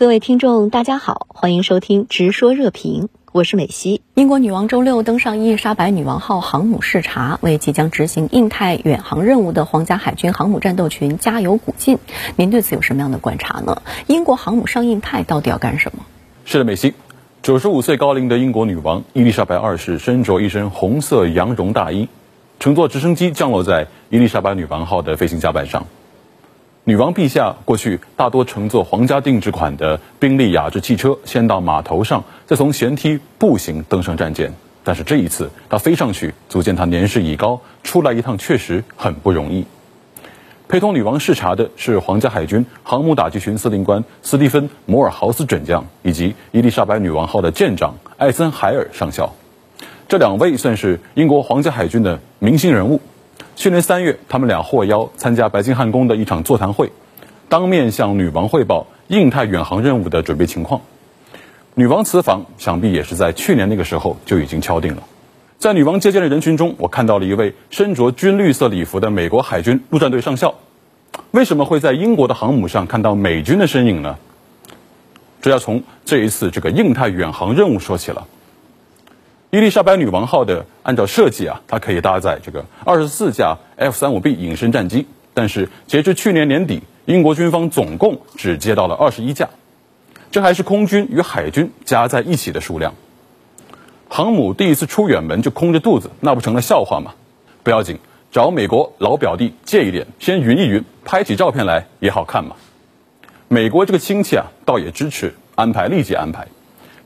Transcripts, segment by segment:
各位听众，大家好，欢迎收听《直说热评》，我是美西。英国女王周六登上伊丽莎白女王号航母视察，为即将执行印太远航任务的皇家海军航母战斗群加油鼓劲。您对此有什么样的观察呢？英国航母上印太到底要干什么？是的，美西，九十五岁高龄的英国女王伊丽莎白二世身着一身红色羊绒大衣，乘坐直升机降落在伊丽莎白女王号的飞行甲板上。女王陛下过去大多乘坐皇家定制款的宾利雅致汽车，先到码头上，再从舷梯步行登上战舰。但是这一次，她飞上去，足见她年事已高，出来一趟确实很不容易。陪同女王视察的是皇家海军航母打击群司令官斯蒂芬·摩尔豪斯准将，以及伊丽莎白女王号的舰长艾森海尔上校。这两位算是英国皇家海军的明星人物。去年三月，他们俩获邀参加白金汉宫的一场座谈会，当面向女王汇报印太远航任务的准备情况。女王此访想必也是在去年那个时候就已经敲定了。在女王接见的人群中，我看到了一位身着军绿色礼服的美国海军陆战队上校。为什么会在英国的航母上看到美军的身影呢？这要从这一次这个印太远航任务说起了。伊丽莎白女王号的按照设计啊，它可以搭载这个二十四架 F 三五 B 隐身战机，但是截至去年年底，英国军方总共只接到了二十一架，这还是空军与海军加在一起的数量。航母第一次出远门就空着肚子，那不成了笑话吗？不要紧，找美国老表弟借一点，先匀一匀，拍起照片来也好看嘛。美国这个亲戚啊，倒也支持安排，立即安排。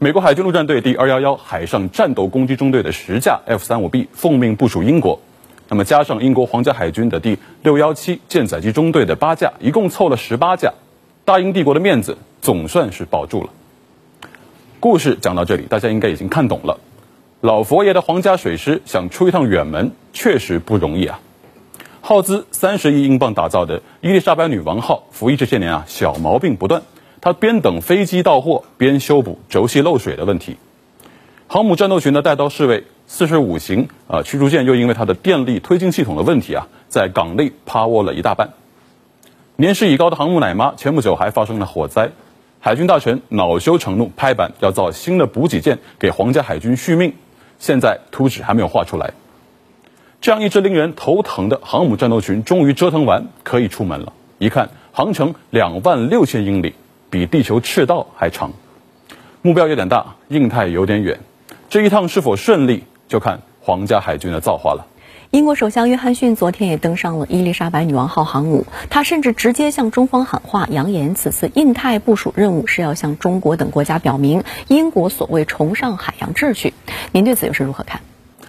美国海军陆战队第二幺幺海上战斗攻击中队的十架 F 三五 B 奉命部署英国，那么加上英国皇家海军的第六幺七舰载机中队的八架，一共凑了十八架，大英帝国的面子总算是保住了。故事讲到这里，大家应该已经看懂了。老佛爷的皇家水师想出一趟远门，确实不容易啊。耗资三十亿英镑打造的伊丽莎白女王号，服役这些年啊，小毛病不断。他边等飞机到货，边修补轴系漏水的问题。航母战斗群的带刀侍卫四十五型啊驱逐舰又因为它的电力推进系统的问题啊，在港内趴窝了一大半。年事已高的航母奶妈前不久还发生了火灾，海军大臣恼羞成怒，拍板要造新的补给舰给皇家海军续命。现在图纸还没有画出来。这样一支令人头疼的航母战斗群终于折腾完，可以出门了。一看航程两万六千英里。比地球赤道还长，目标有点大，印太有点远，这一趟是否顺利，就看皇家海军的造化了。英国首相约翰逊昨天也登上了伊丽莎白女王号航母，他甚至直接向中方喊话，扬言此次印太部署任务是要向中国等国家表明英国所谓崇尚海洋秩序。您对此又是如何看？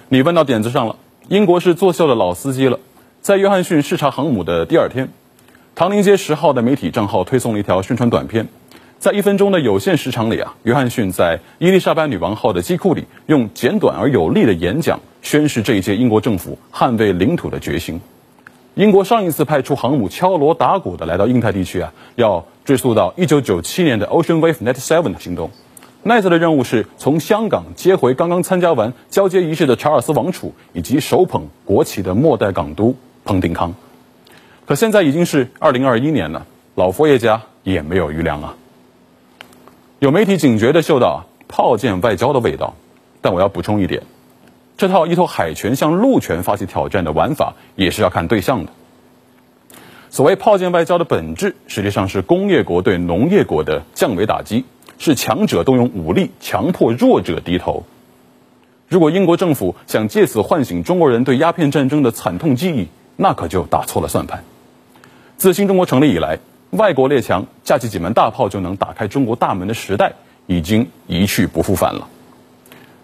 你问到点子上了，英国是作秀的老司机了，在约翰逊视察航母的第二天。唐宁街十号的媒体账号推送了一条宣传短片，在一分钟的有限时长里啊，约翰逊在伊丽莎白女王号的机库里用简短而有力的演讲宣示这一届英国政府捍卫领土的决心。英国上一次派出航母敲锣打鼓的来到印太地区啊，要追溯到一九九七年的 Ocean Wave Net Seven 的行动，那次的任务是从香港接回刚刚参加完交接仪式的查尔斯王储以及手捧国旗的末代港督彭定康。可现在已经是二零二一年了，老佛爷家也没有余粮啊。有媒体警觉的嗅到炮舰外交的味道，但我要补充一点，这套依托海权向陆权发起挑战的玩法也是要看对象的。所谓炮舰外交的本质，实际上是工业国对农业国的降维打击，是强者动用武力强迫弱者低头。如果英国政府想借此唤醒中国人对鸦片战争的惨痛记忆，那可就打错了算盘。自新中国成立以来，外国列强架起几门大炮就能打开中国大门的时代已经一去不复返了。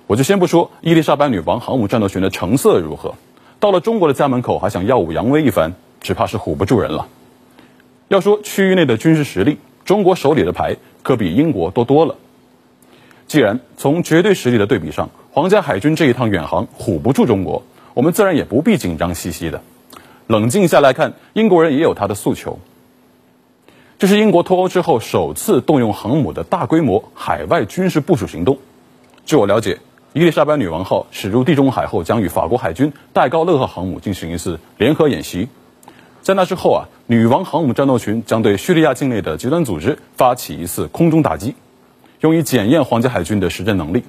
我就先不说伊丽莎白女王航母战斗群的成色如何，到了中国的家门口还想耀武扬威一番，只怕是唬不住人了。要说区域内的军事实力，中国手里的牌可比英国多多了。既然从绝对实力的对比上，皇家海军这一趟远航唬不住中国，我们自然也不必紧张兮兮的。冷静下来看，英国人也有他的诉求。这是英国脱欧之后首次动用航母的大规模海外军事部署行动。据我了解，伊丽莎白女王号驶入地中海后，将与法国海军戴高乐号航母进行一次联合演习。在那之后啊，女王航母战斗群将对叙利亚境内的极端组织发起一次空中打击，用以检验皇家海军的实战能力。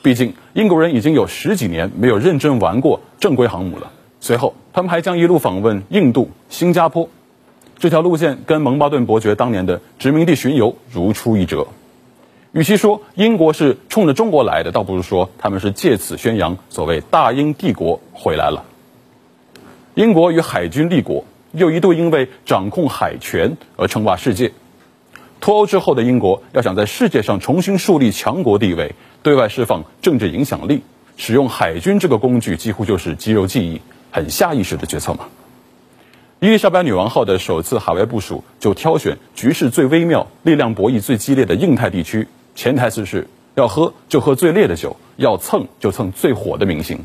毕竟英国人已经有十几年没有认真玩过正规航母了。随后，他们还将一路访问印度、新加坡，这条路线跟蒙巴顿伯爵当年的殖民地巡游如出一辙。与其说英国是冲着中国来的，倒不如说他们是借此宣扬所谓大英帝国回来了。英国与海军立国。又一度因为掌控海权而称霸世界。脱欧之后的英国要想在世界上重新树立强国地位，对外释放政治影响力，使用海军这个工具几乎就是肌肉记忆，很下意识的决策嘛。伊丽莎白女王号的首次海外部署就挑选局势最微妙、力量博弈最激烈的印太地区，潜台词是要喝就喝最烈的酒，要蹭就蹭最火的明星。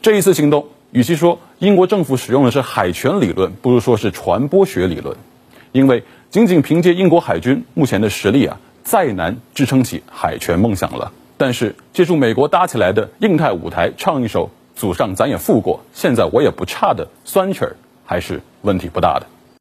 这一次行动。与其说英国政府使用的是海权理论，不如说是传播学理论，因为仅仅凭借英国海军目前的实力啊，再难支撑起海权梦想了。但是借助美国搭起来的印太舞台，唱一首祖上咱也富过，现在我也不差的酸曲儿，还是问题不大的。